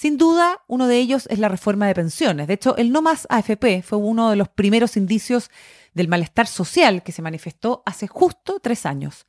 Sin duda, uno de ellos es la reforma de pensiones. De hecho, el no más AFP fue uno de los primeros indicios del malestar social que se manifestó hace justo tres años.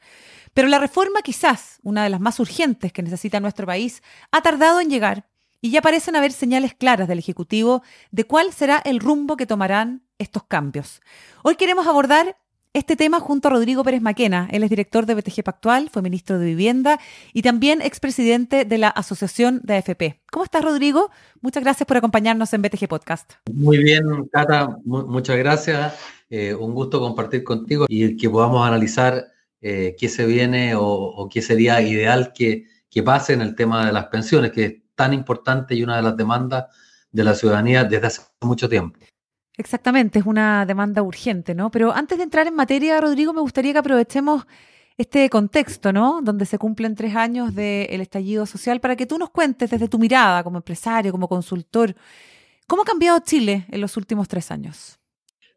Pero la reforma, quizás una de las más urgentes que necesita nuestro país, ha tardado en llegar y ya parecen haber señales claras del Ejecutivo de cuál será el rumbo que tomarán estos cambios. Hoy queremos abordar este tema junto a Rodrigo Pérez Maquena. Él es director de BTG Pactual, fue ministro de Vivienda y también expresidente de la Asociación de AFP. ¿Cómo estás, Rodrigo? Muchas gracias por acompañarnos en BTG Podcast. Muy bien, Cata, muchas gracias. Eh, un gusto compartir contigo y que podamos analizar eh, qué se viene o, qué sería ideal que, que pase en el tema de las pensiones, que es tan importante y una de las demandas de la ciudadanía desde hace mucho tiempo. Exactamente, es una demanda urgente, ¿no? Pero antes de entrar en materia, Rodrigo, me gustaría que aprovechemos este contexto, ¿no? Donde se cumplen tres años del estallido social, para que tú nos cuentes desde tu mirada como empresario, como consultor, ¿cómo ha cambiado Chile en los últimos tres años?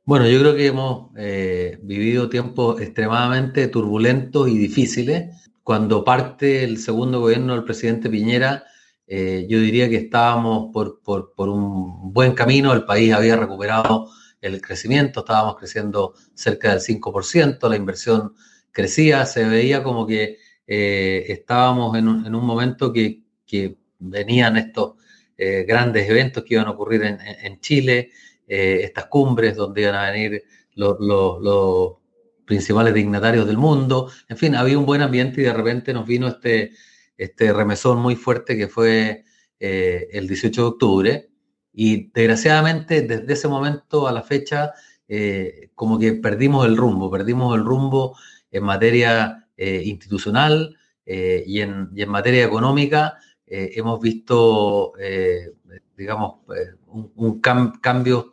Bueno, yo creo que hemos eh, vivido tiempos extremadamente turbulentos y difíciles. Cuando parte el segundo gobierno del presidente Piñera, eh, yo diría que estábamos por, un buen camino, el país había recuperado el crecimiento, estábamos creciendo cerca del 5%, la inversión crecía, se veía como que eh, estábamos en un, momento que, venían estos eh, grandes eventos que iban a ocurrir en, Chile, estas cumbres donde iban a venir los, los principales dignatarios del mundo, en fin, había un buen ambiente y de repente nos vino este este remesón muy fuerte que fue eh, el 18 de octubre. Y desgraciadamente desde ese momento a la fecha, eh, como que perdimos el rumbo, perdimos el rumbo en materia eh, institucional y en, y, en, materia económica. hemos visto, digamos, un, un cambio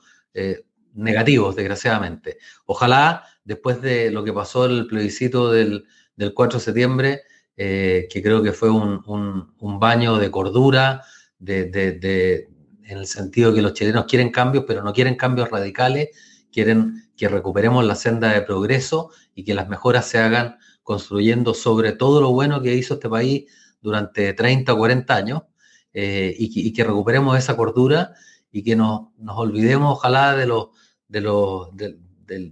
negativos, desgraciadamente. Ojalá, después de lo que pasó el plebiscito del, del 4 de septiembre, eh, que creo que fue un, baño de cordura, de, en el sentido que los chilenos quieren cambios, pero no quieren cambios radicales, quieren que recuperemos la senda de progreso y que las mejoras se hagan construyendo sobre todo lo bueno que hizo este país durante 30 o 40 años eh, y, que, recuperemos esa cordura y que nos, olvidemos ojalá de, los, de, los, de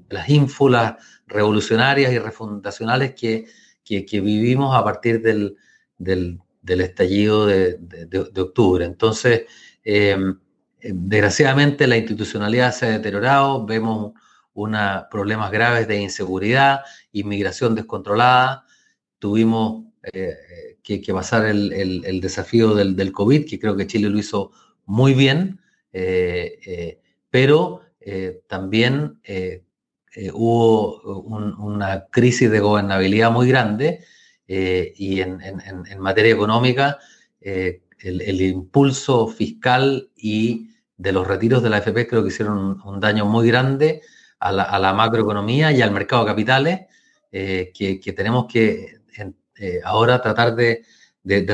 las ínfulas revolucionarias y refundacionales que, que, vivimos a partir del, del, estallido de, de, octubre. Entonces, em, desgraciadamente la institucionalidad se ha deteriorado, vemos una, problemas graves de inseguridad, inmigración descontrolada, tuvimos eh, que, pasar el, el, desafío del, del, COVID, que creo que Chile lo hizo muy bien, eh, eh, pero también eh, hubo una crisis de gobernabilidad muy grande eh, y en, materia económica eh, el, impulso fiscal y de los retiros de la AFP creo que hicieron un, daño muy grande a la, macroeconomía y al mercado de capitales que, tenemos que ahora tratar de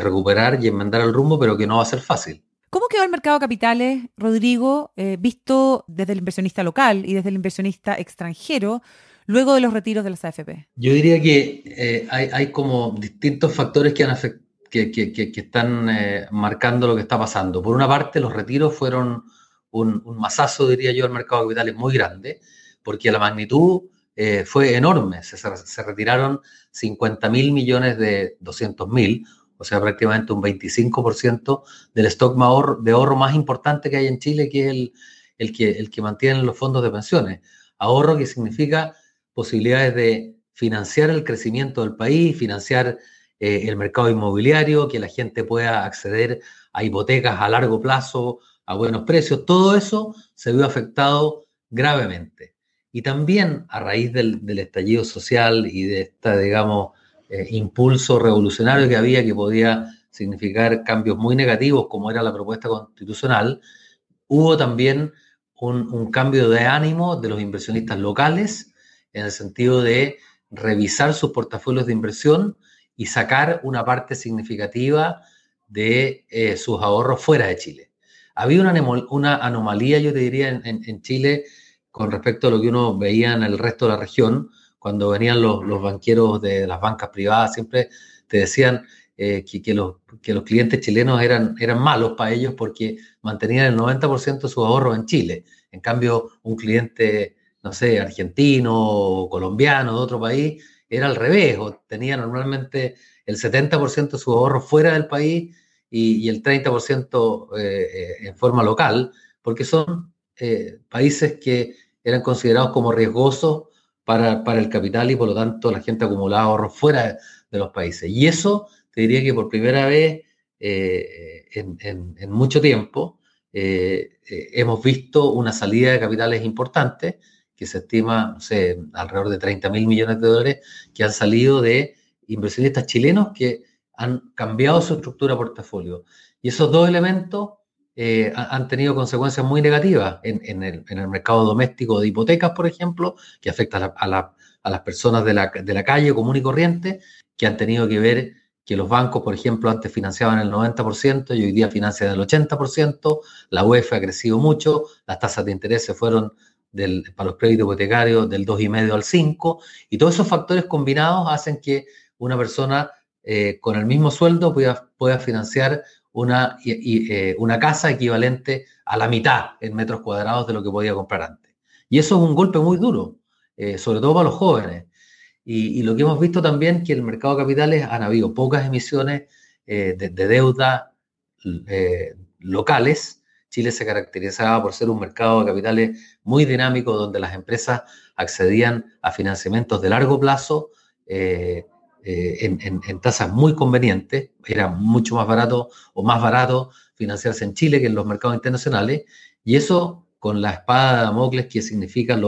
recuperar y enmendar el rumbo, pero que no va a ser fácil. ¿Cómo quedó el mercado de capitales, Rodrigo, eh, visto desde el inversionista local y desde el inversionista extranjero, luego de los retiros de las AFP? Yo diría que eh, hay, como distintos factores que, están eh, marcando lo que está pasando. Por una parte, los retiros fueron un, un masazo, diría yo, al mercado de capitales muy grande, porque la magnitud fue enorme. Se, se retiraron 50 mil millones de 200 mil, o sea, prácticamente un 25% del stock de ahorro más importante que hay en Chile, que es el, el, que, el que mantiene los fondos de pensiones. Ahorro que significa posibilidades de financiar el crecimiento del país, financiar eh, el mercado inmobiliario, que la gente pueda acceder a hipotecas a largo plazo, a buenos precios. Todo eso se vio afectado gravemente. Y también a raíz del estallido social y de esta, digamos, eh, impulso revolucionario que había que podía significar cambios muy negativos como era la propuesta constitucional, hubo también un, cambio de ánimo de los inversionistas locales en el sentido de revisar sus portafolios de inversión y sacar una parte significativa de eh, sus ahorros fuera de Chile. Había una, una anomalía, yo te diría, en, Chile con respecto a lo que uno veía en el resto de la región, cuando venían los, banqueros de las bancas privadas, siempre te decían, eh, que, los, que, los, clientes chilenos eran, eran malos para ellos porque mantenían el 90% de sus ahorros en Chile. En cambio, un cliente, no sé, argentino colombiano de otro país, era al revés, o tenía normalmente el 70% de sus ahorros fuera del país y, el 30% eh, eh, en forma local, porque son países que eran considerados como riesgosos para, para, el capital y por lo tanto la gente acumulaba ahorros fuera de los países. Y eso te diría que por primera vez eh, en, mucho tiempo eh, eh, hemos visto una salida de capitales importante, que se estima, no alrededor de 30 mil millones de dólares, que han salido de inversionistas chilenos que han cambiado su estructura de portafolio. Y esos dos elementos han tenido consecuencias muy negativas en, el, mercado doméstico de hipotecas, por ejemplo, que afecta a, las personas de la, la, calle común y corriente, que han tenido que ver que los bancos, por ejemplo, antes financiaban el 90% y hoy día financian el 80%, la UEF ha crecido mucho, las tasas de interés se fueron para los créditos hipotecarios del 2,5 al 5, y todos esos factores combinados hacen que una persona eh, con el mismo sueldo pueda financiar una, eh, una casa equivalente a la mitad en metros cuadrados de lo que podía comprar antes. Y eso es un golpe muy duro, eh, sobre todo para los jóvenes. Y, lo que hemos visto también que en el mercado de capitales han habido pocas emisiones eh, de, deuda locales. Chile se caracterizaba por ser un mercado de capitales muy dinámico donde las empresas accedían a financiamientos de largo plazo en, tasas muy convenientes. Era mucho más barato o más barato financiarse en Chile que en los mercados internacionales. Y eso con la espada de Damocles que significa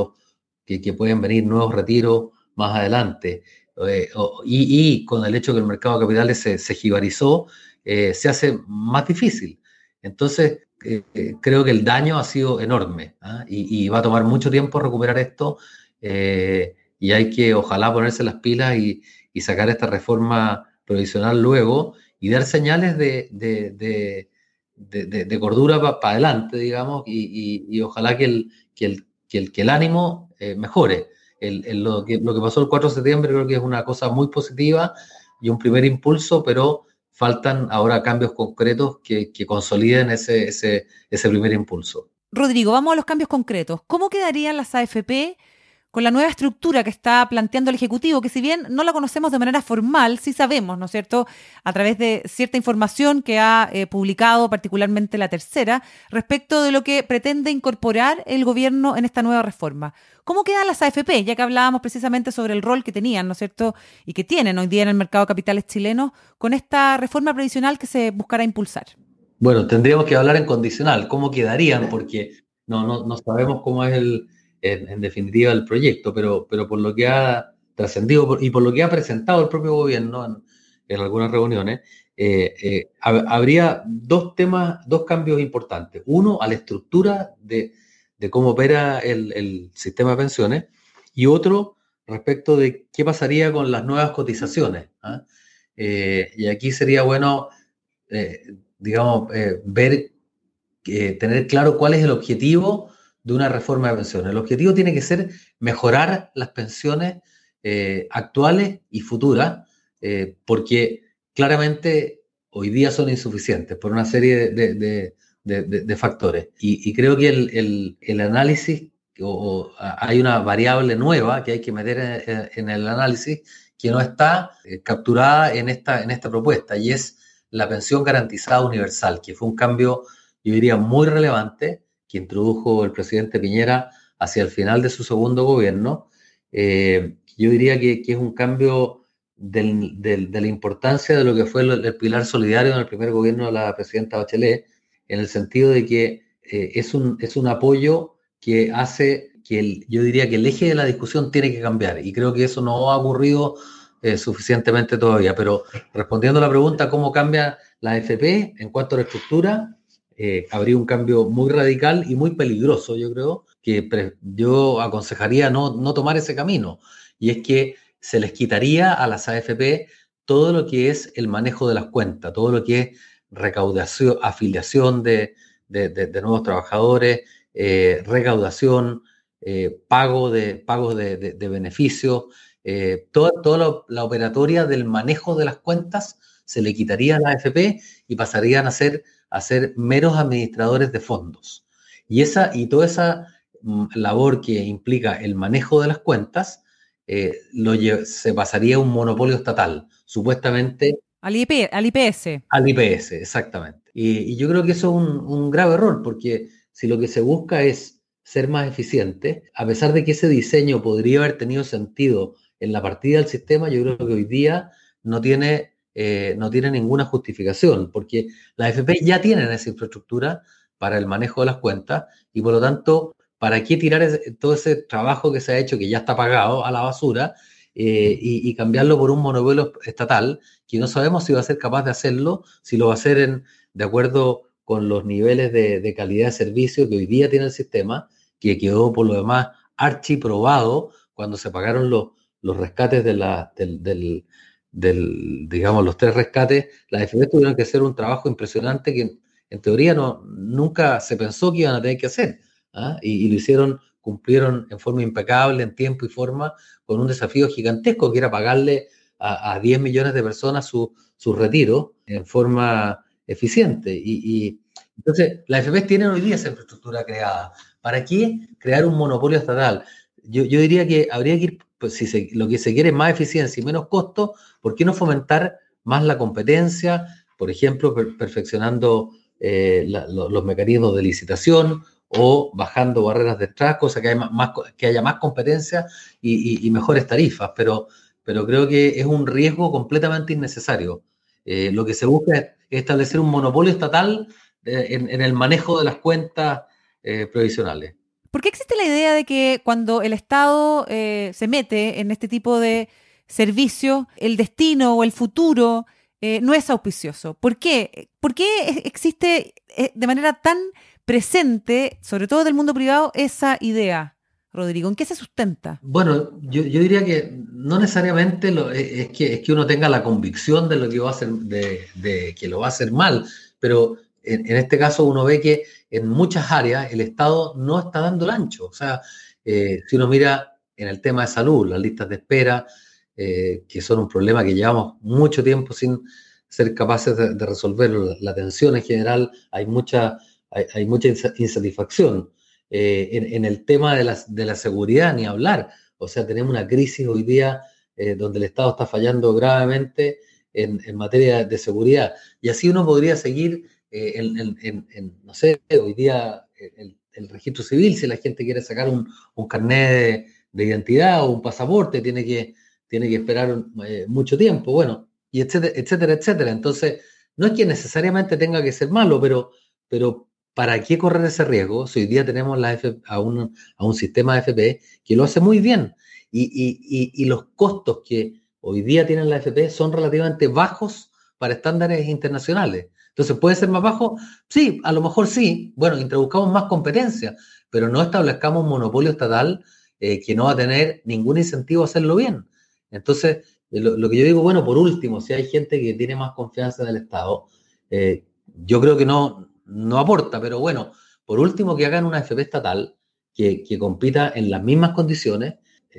que, pueden venir nuevos retiros más adelante. Eh, y, con el hecho que el mercado de capitales se, se jibarizó, eh, se hace más difícil. Entonces, eh, creo que el daño ha sido enorme ¿ah? y, va a tomar mucho tiempo recuperar esto y hay que, ojalá, ponerse las pilas y, sacar esta reforma provisional luego y dar señales de, de, de, cordura para adelante, digamos, y, ojalá que el, que el, que el, que el ánimo mejore lo, que, lo que pasó el 4 de septiembre creo que es una cosa muy positiva y un primer impulso, pero faltan ahora cambios concretos que, consoliden ese, ese, ese primer impulso. Rodrigo, vamos a los cambios concretos. ¿Cómo quedarían las AFP con la nueva estructura que está planteando el Ejecutivo, que si bien no la conocemos de manera formal, sí sabemos, ¿no es cierto?, a través de cierta información que ha eh, publicado particularmente la tercera, respecto de lo que pretende incorporar el gobierno en esta nueva reforma. ¿Cómo quedan las AFP? Ya que hablábamos precisamente sobre el rol que tenían, ¿no es cierto?, y que tienen hoy día en el mercado de capitales chilenos con esta reforma previsional que se buscará impulsar. Bueno, tendríamos que hablar en condicional, ¿cómo quedarían? Porque no, no, no sabemos cómo es el, en, definitiva el proyecto, pero, pero por lo que ha trascendido y por lo que ha presentado el propio gobierno en, algunas reuniones, eh, eh, habría dos temas, dos cambios importantes. Uno, a la estructura de, cómo opera el, sistema de pensiones y otro respecto de qué pasaría con las nuevas cotizaciones. ¿ah? Eh, y aquí sería bueno, digamos, ver, tener claro cuál es el objetivo de una reforma de pensiones. El objetivo tiene que ser mejorar las pensiones eh, actuales y futuras, eh, porque claramente hoy día son insuficientes por una serie de, factores. Y, creo que el, análisis, o, hay una variable nueva que hay que meter en, el análisis que no está eh, capturada en esta, en esta propuesta, y es la pensión garantizada universal, que fue un cambio, yo diría, muy relevante que introdujo el presidente Piñera hacia el final de su segundo gobierno, eh, yo diría que, es un cambio de la importancia de lo que fue el, pilar solidario en el primer gobierno de la presidenta Bachelet, en el sentido de que eh, es, un, es un apoyo que hace que yo diría que el eje de la discusión tiene que cambiar y creo que eso no ha ocurrido eh, suficientemente todavía. Pero respondiendo a la pregunta, ¿cómo cambia la FP en cuanto a la estructura? Eh, habría un cambio muy radical y muy peligroso, yo creo, que yo aconsejaría no, no tomar ese camino. Y es que se les quitaría a las AFP todo lo que es el manejo de las cuentas, todo lo que es recaudación, afiliación de, de, nuevos trabajadores, eh, recaudación, eh, pago de pagos de, beneficios, eh, toda, la operatoria del manejo de las cuentas se le quitaría a la AFP y pasarían a ser, a ser meros administradores de fondos. Y, esa, y toda esa mm, labor que implica el manejo de las cuentas lo, se pasaría a un monopolio estatal, supuestamente. Al, al IPS. Al IPS, exactamente. Y, yo creo que eso es un, grave error, porque si lo que se busca es ser más eficiente, a pesar de que ese diseño podría haber tenido sentido en la partida del sistema, yo creo que hoy día no tiene, eh, no tiene ninguna justificación, porque las FP ya tienen esa infraestructura para el manejo de las cuentas y por lo tanto, ¿para qué tirar todo ese trabajo que se ha hecho, que ya está pagado, a la basura eh, y, cambiarlo por un monopolio estatal que no sabemos si va a ser capaz de hacerlo, si lo va a hacer de acuerdo con los niveles de, calidad de servicio que hoy día tiene el sistema, que quedó por lo demás archiprobado cuando se pagaron los, los rescates de la, del, digamos, los tres rescates, las FP tuvieron que hacer un trabajo impresionante que en teoría no, nunca se pensó que iban a tener que hacer. ¿ah? Y, lo hicieron, cumplieron en forma impecable, en tiempo y forma, con un desafío gigantesco que era pagarle a, 10 millones de personas su, su retiro en forma eficiente. Y, entonces, las FP tienen hoy día esa infraestructura creada. ¿Para qué crear un monopolio estatal? Yo, diría que habría que ir, pues, si lo que se quiere es más eficiencia y menos costo, ¿por qué no fomentar más la competencia? Por ejemplo, perfeccionando eh, los mecanismos de licitación o bajando barreras de entrada, cosa que, que haya más competencia y, mejores tarifas, pero, pero creo que es un riesgo completamente innecesario. Eh, lo que se busca es establecer un monopolio estatal eh, en, el manejo de las cuentas provisionales. ¿Por qué existe la idea de que cuando el Estado eh, se mete en este tipo de servicio, el destino o el futuro no es auspicioso? ¿Por qué? ¿Por qué existe de manera tan presente, sobre todo del mundo privado, esa idea? Rodrigo? ¿En qué se sustenta? Bueno, yo, diría que no necesariamente es que uno tenga la convicción de lo que va a hacer, de, que lo va a hacer mal, pero en, este caso uno ve que en muchas áreas el Estado no está dando el ancho. O sea, eh, si uno mira en el tema de salud, las listas de espera, eh, que son un problema que llevamos mucho tiempo sin ser capaces de, resolver, la atención en general, hay mucha, hay mucha insatisfacción. Eh, en, el tema de la, de la, seguridad, ni hablar. O sea, tenemos una crisis hoy día eh, donde el Estado está fallando gravemente en, en, materia de seguridad. Y así uno podría seguir eh, no sé, hoy día el, registro civil, si la gente quiere sacar un, un carnet de, identidad o un pasaporte, tiene que, tiene que esperar mucho tiempo. Bueno, y etcétera, etcétera, etcétera. Entonces, no es que necesariamente tenga que ser malo, pero, pero ¿para qué correr ese riesgo si hoy día tenemos la a, un, a, un, sistema de FP que lo hace muy bien? Y, los costos que hoy día tienen la FP son relativamente bajos para estándares internacionales. Entonces, ¿puede ser más bajo? Sí, a lo mejor sí. Bueno, introduzcamos más competencia, pero no establezcamos un monopolio estatal eh, que no va a tener ningún incentivo a hacerlo bien. Entonces, eh, lo, que yo digo, bueno, por último, si hay gente que tiene más confianza en el Estado, eh, yo creo que no, no aporta, pero bueno, por último que hagan una FP estatal que, compita en las mismas condiciones,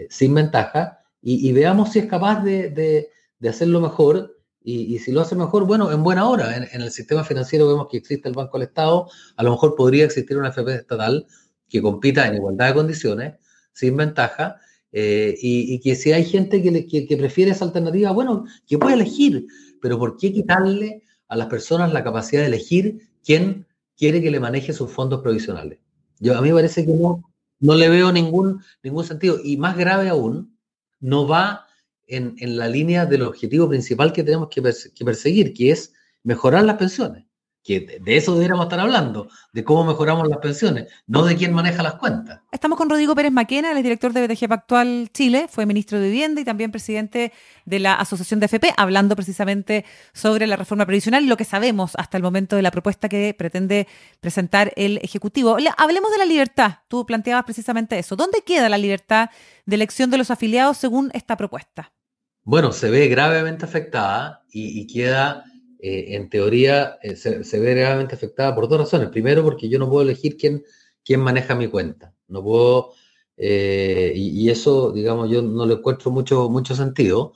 sin ventaja, y, veamos si es capaz de, hacerlo mejor. Y, si lo hace mejor, bueno, en buena hora. En, el sistema financiero vemos que existe el Banco del Estado, a lo mejor podría existir una FP estatal que compita en igualdad de condiciones, sin ventaja, eh, y, que si hay gente que, que, prefiere esa alternativa, bueno, que puede elegir, pero ¿por qué quitarle a las personas la capacidad de elegir quién quiere que le maneje sus fondos provisionales. A mí me parece que no, no le veo ningún, ningún sentido. Y más grave aún, no va en, la línea del objetivo principal que tenemos que, perseguir, que es mejorar las pensiones. que de eso deberíamos estar hablando, de cómo mejoramos las pensiones, no de quién maneja las cuentas. Estamos con Rodrigo Pérez Maquena, el director de BTG Pactual Chile, fue ministro de Vivienda y también presidente de la Asociación de FP, hablando precisamente sobre la reforma previsional y lo que sabemos hasta el momento de la propuesta que pretende presentar el Ejecutivo. Hablemos de la libertad, tú planteabas precisamente eso. ¿Dónde queda la libertad de elección de los afiliados según esta propuesta? Bueno, se ve gravemente afectada y, y queda eh, en teoría eh, se, ve realmente afectada por dos razones. Primero, porque yo no puedo elegir quién, quién maneja mi cuenta. No puedo, eh, y, eso, digamos, yo no le encuentro mucho, mucho sentido.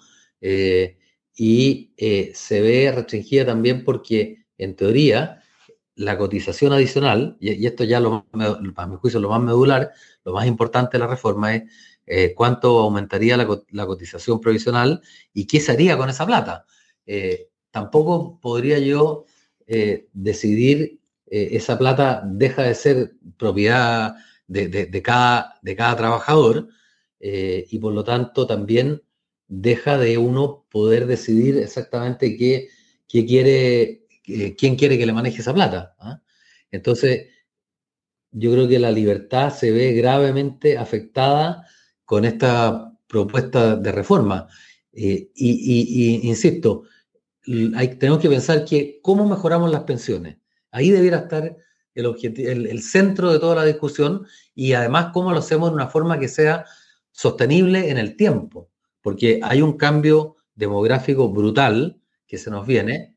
y se ve restringida también porque, en teoría, la cotización adicional, y, esto ya lo, para mi juicio lo más medular, lo más importante de la reforma es cuánto aumentaría la, cotización provisional y qué se haría con esa plata tampoco podría yo eh, decidir eh, esa plata deja de ser propiedad de, cada, trabajador eh, y por lo tanto también deja de uno poder decidir exactamente qué, quiere, quién quiere que le maneje esa plata. ¿ah? Entonces, yo creo que la libertad se ve gravemente afectada con esta propuesta de reforma. y, insisto, tenemos que pensar que cómo mejoramos las pensiones. Ahí debiera estar el, el, centro de toda la discusión y además cómo lo hacemos de una forma que sea sostenible en el tiempo, porque hay un cambio demográfico brutal que se nos viene,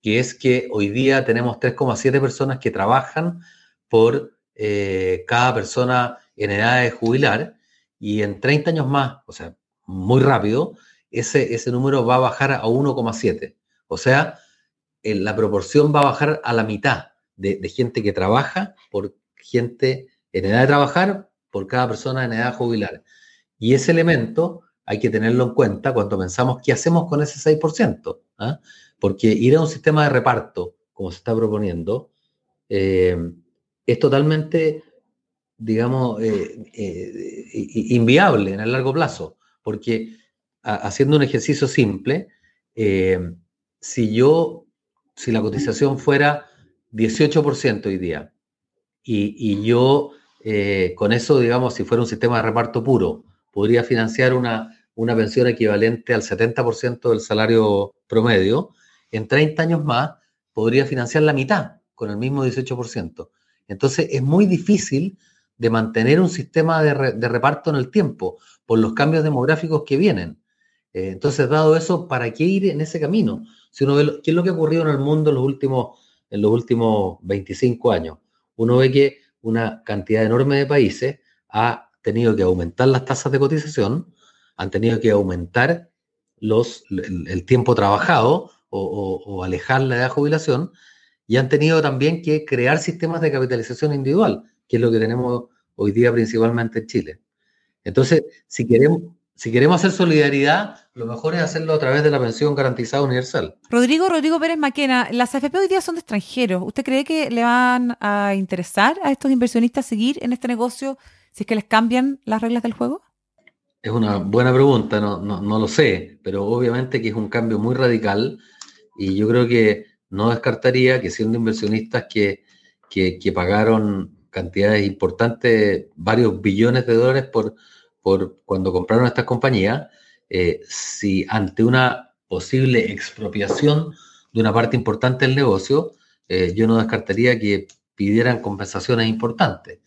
que es que hoy día tenemos 3,7 personas que trabajan por eh, cada persona en edad de jubilar y en 30 años más, o sea, muy rápido, ese, ese número va a bajar a 1,7. O sea, la proporción va a bajar a la mitad de, gente que trabaja por gente en edad de trabajar por cada persona en edad jubilar. Y ese elemento hay que tenerlo en cuenta cuando pensamos qué hacemos con ese 6%. ¿ah? Porque ir a un sistema de reparto, como se está proponiendo, eh, es totalmente, digamos, eh, eh, inviable en el largo plazo. Porque haciendo un ejercicio simple, si yo, si la cotización fuera 18% hoy día, y, yo eh, con eso, digamos, si fuera un sistema de reparto puro, podría financiar una, una pensión equivalente al 70% del salario promedio, en 30 años más podría financiar la mitad con el mismo 18%. Entonces es muy difícil de mantener un sistema de, reparto en el tiempo por los cambios demográficos que vienen. Eh, entonces, dado eso, ¿para qué ir en ese camino? Si uno ve qué es lo que ha ocurrido en el mundo en los últimos, en los últimos 25 años, uno ve que una cantidad enorme de países ha tenido que aumentar las tasas de cotización, han tenido que aumentar los, el, tiempo trabajado o, alejar la edad de jubilación y han tenido también que crear sistemas de capitalización individual, que es lo que tenemos hoy día principalmente en Chile. Entonces, si queremos, si queremos hacer solidaridad, lo mejor es hacerlo a través de la pensión garantizada universal. Rodrigo, Rodrigo Pérez Maquena, las AFP hoy día son de extranjeros. ¿Usted cree que le van a interesar a estos inversionistas seguir en este negocio si es que les cambian las reglas del juego? Es una buena pregunta, no, no, lo sé, pero obviamente que es un cambio muy radical y yo creo que no descartaría que siendo inversionistas que, que pagaron cantidades importantes, varios billones de dólares por por cuando compraron estas compañías, eh, si ante una posible expropiación de una parte importante del negocio, eh, yo no descartaría que pidieran compensaciones importantes.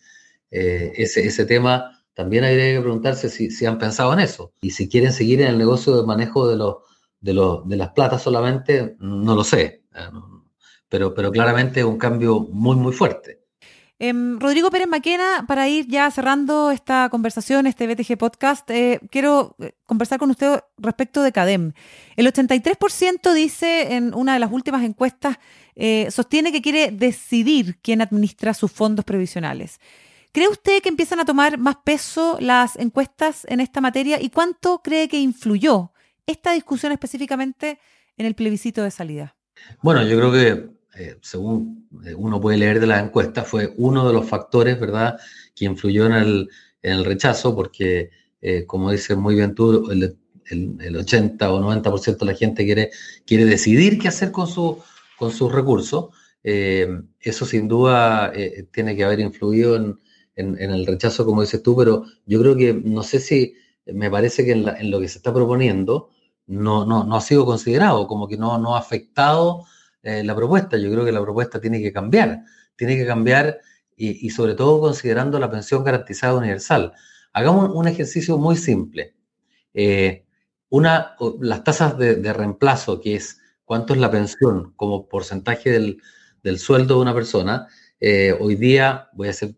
Eh, ese, ese tema también hay que preguntarse si, si, han pensado en eso. Y si quieren seguir en el negocio de manejo de, los, de, los, de las platas solamente, no lo sé. Pero, pero claramente es un cambio muy, muy fuerte. Em, Rodrigo Pérez Maquena, para ir ya cerrando esta conversación, este BTG Podcast, eh, quiero eh, conversar con usted respecto de CADEM. El 83% dice en una de las últimas encuestas, eh, sostiene que quiere decidir quién administra sus fondos previsionales. ¿Cree usted que empiezan a tomar más peso las encuestas en esta materia y cuánto cree que influyó esta discusión específicamente en el plebiscito de salida? Bueno, yo creo que eh, según eh, uno puede leer de las encuestas, fue uno de los factores, ¿verdad?, que influyó en el, en el rechazo, porque, eh, como dice muy bien tú, el, el, 80 o 90% de la gente quiere, quiere decidir qué hacer con, su, con sus recursos. eso sin duda tiene que haber influido en, el rechazo, como dices tú, pero yo creo que no sé si me parece que en, lo que se está proponiendo no, no, ha sido considerado, como que no, no ha afectado la propuesta. Yo creo que la propuesta tiene que cambiar, tiene que cambiar y, sobre todo considerando la pensión garantizada universal. Hagamos un, ejercicio muy simple. Eh, una, las tasas de, reemplazo, que es cuánto es la pensión como porcentaje del, sueldo de una persona, eh, hoy día, voy a hacer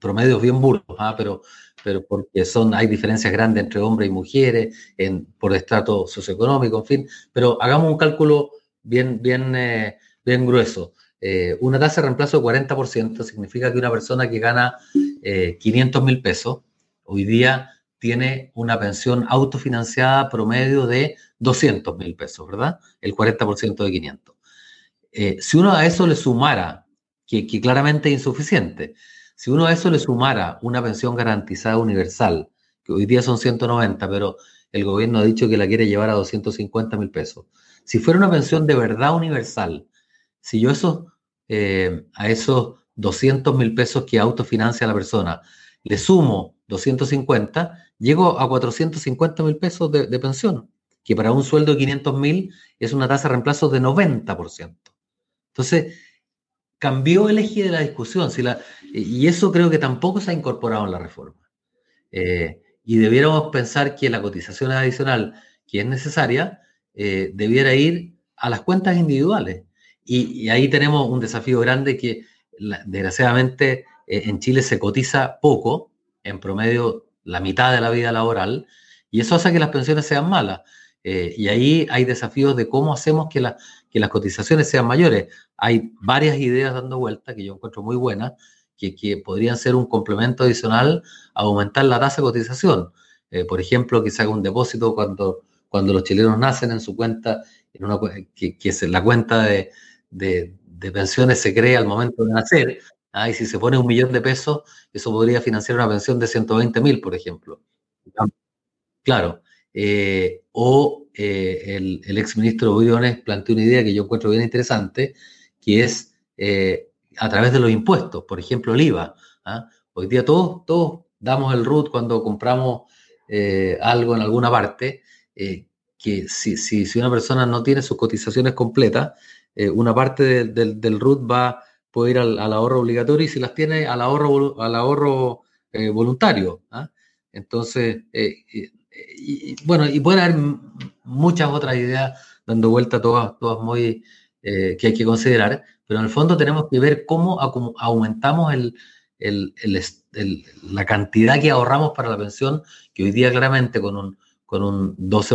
promedios bien burros, ¿ah? pero, pero porque son, hay diferencias grandes entre hombres y mujeres, en, por estrato socioeconómico, en fin, pero hagamos un cálculo bien, bien, eh, bien grueso. Eh, una tasa de reemplazo de 40% significa que una persona que gana 500 eh, mil pesos hoy día tiene una pensión autofinanciada promedio de 200 mil pesos, ¿verdad? El 40% de 500. Eh, si uno a eso le sumara, que, que, claramente es insuficiente, si uno a eso le sumara una pensión garantizada universal, que hoy día son 190, pero el gobierno ha dicho que la quiere llevar a 250 mil pesos, si fuera una pensión de verdad universal, si yo eh, a esos 200 mil pesos que autofinancia la persona le sumo 250, llego a 450 mil pesos de, pensión, que para un sueldo de 500 mil es una tasa de reemplazo de 90%. Entonces, cambió el eje de la discusión, y eso creo que tampoco se ha incorporado en la reforma. Eh, y debiéramos pensar que la cotización adicional que es necesaria eh, debiera ir a las cuentas individuales. Y, ahí tenemos un desafío grande que desgraciadamente eh, en Chile se cotiza poco, en promedio la mitad de la vida laboral, y eso hace que las pensiones sean malas. Eh, y ahí hay desafíos de cómo hacemos que, que las cotizaciones sean mayores. Hay varias ideas dando vuelta que yo encuentro muy buenas, que, que podrían ser un complemento adicional a aumentar la tasa de cotización. Por ejemplo, que se haga un depósito cuando, cuando los chilenos nacen en su cuenta, en una, que, es la cuenta de, de, pensiones se crea al momento de nacer, ¿ah? y si se pone un millón de pesos, eso podría financiar una pensión de 120 mil, por ejemplo. Claro. Eh, o eh, el, el exministro Briones planteó una idea que yo encuentro bien interesante, que es eh, a través de los impuestos, por ejemplo, el IVA. ¿ah? Hoy día todos, todos damos el RUT cuando compramos algo en alguna parte, que si, si, si, una persona no tiene sus cotizaciones completas, eh, una parte del RUT va, puede ir al, ahorro obligatorio y si las tiene al ahorro, al ahorro eh, voluntario. ¿ah? Entonces, eh, bueno, y pueden haber muchas otras ideas dando vuelta, todas, todas muy que hay que considerar, pero en el fondo tenemos que ver cómo aumentamos el, la cantidad que ahorramos para la pensión, que hoy día claramente con un con un 12,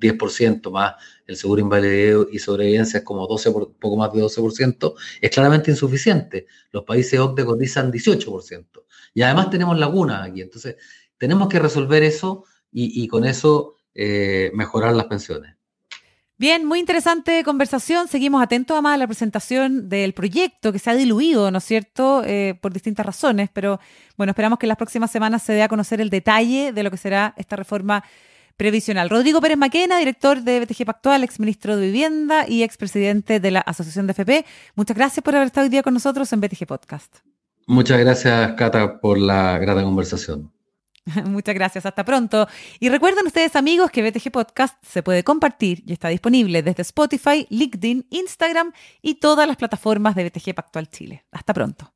10% más el seguro invalidez y sobrevivencia es como 12, poco más de 12%, es claramente insuficiente. Los países OCDE cotizan 18%. Y además tenemos lagunas aquí. Entonces, tenemos que resolver eso y, con eso eh, mejorar las pensiones. Bien, muy interesante conversación. Seguimos atentos a más a la presentación del proyecto que se ha diluido, ¿no es cierto?, eh, por distintas razones, pero bueno, esperamos que en las próximas semanas se dé a conocer el detalle de lo que será esta reforma previsional. Rodrigo Pérez Maquena, director de BTG Pactual, exministro de Vivienda y expresidente de la Asociación de FP. Muchas gracias por haber estado hoy día con nosotros en BTG Podcast. Muchas gracias, Cata, por la grata conversación. Muchas gracias, hasta pronto. Y recuerden ustedes amigos que BTG Podcast se puede compartir y está disponible desde Spotify, LinkedIn, Instagram y todas las plataformas de BTG Pactual Chile. Hasta pronto.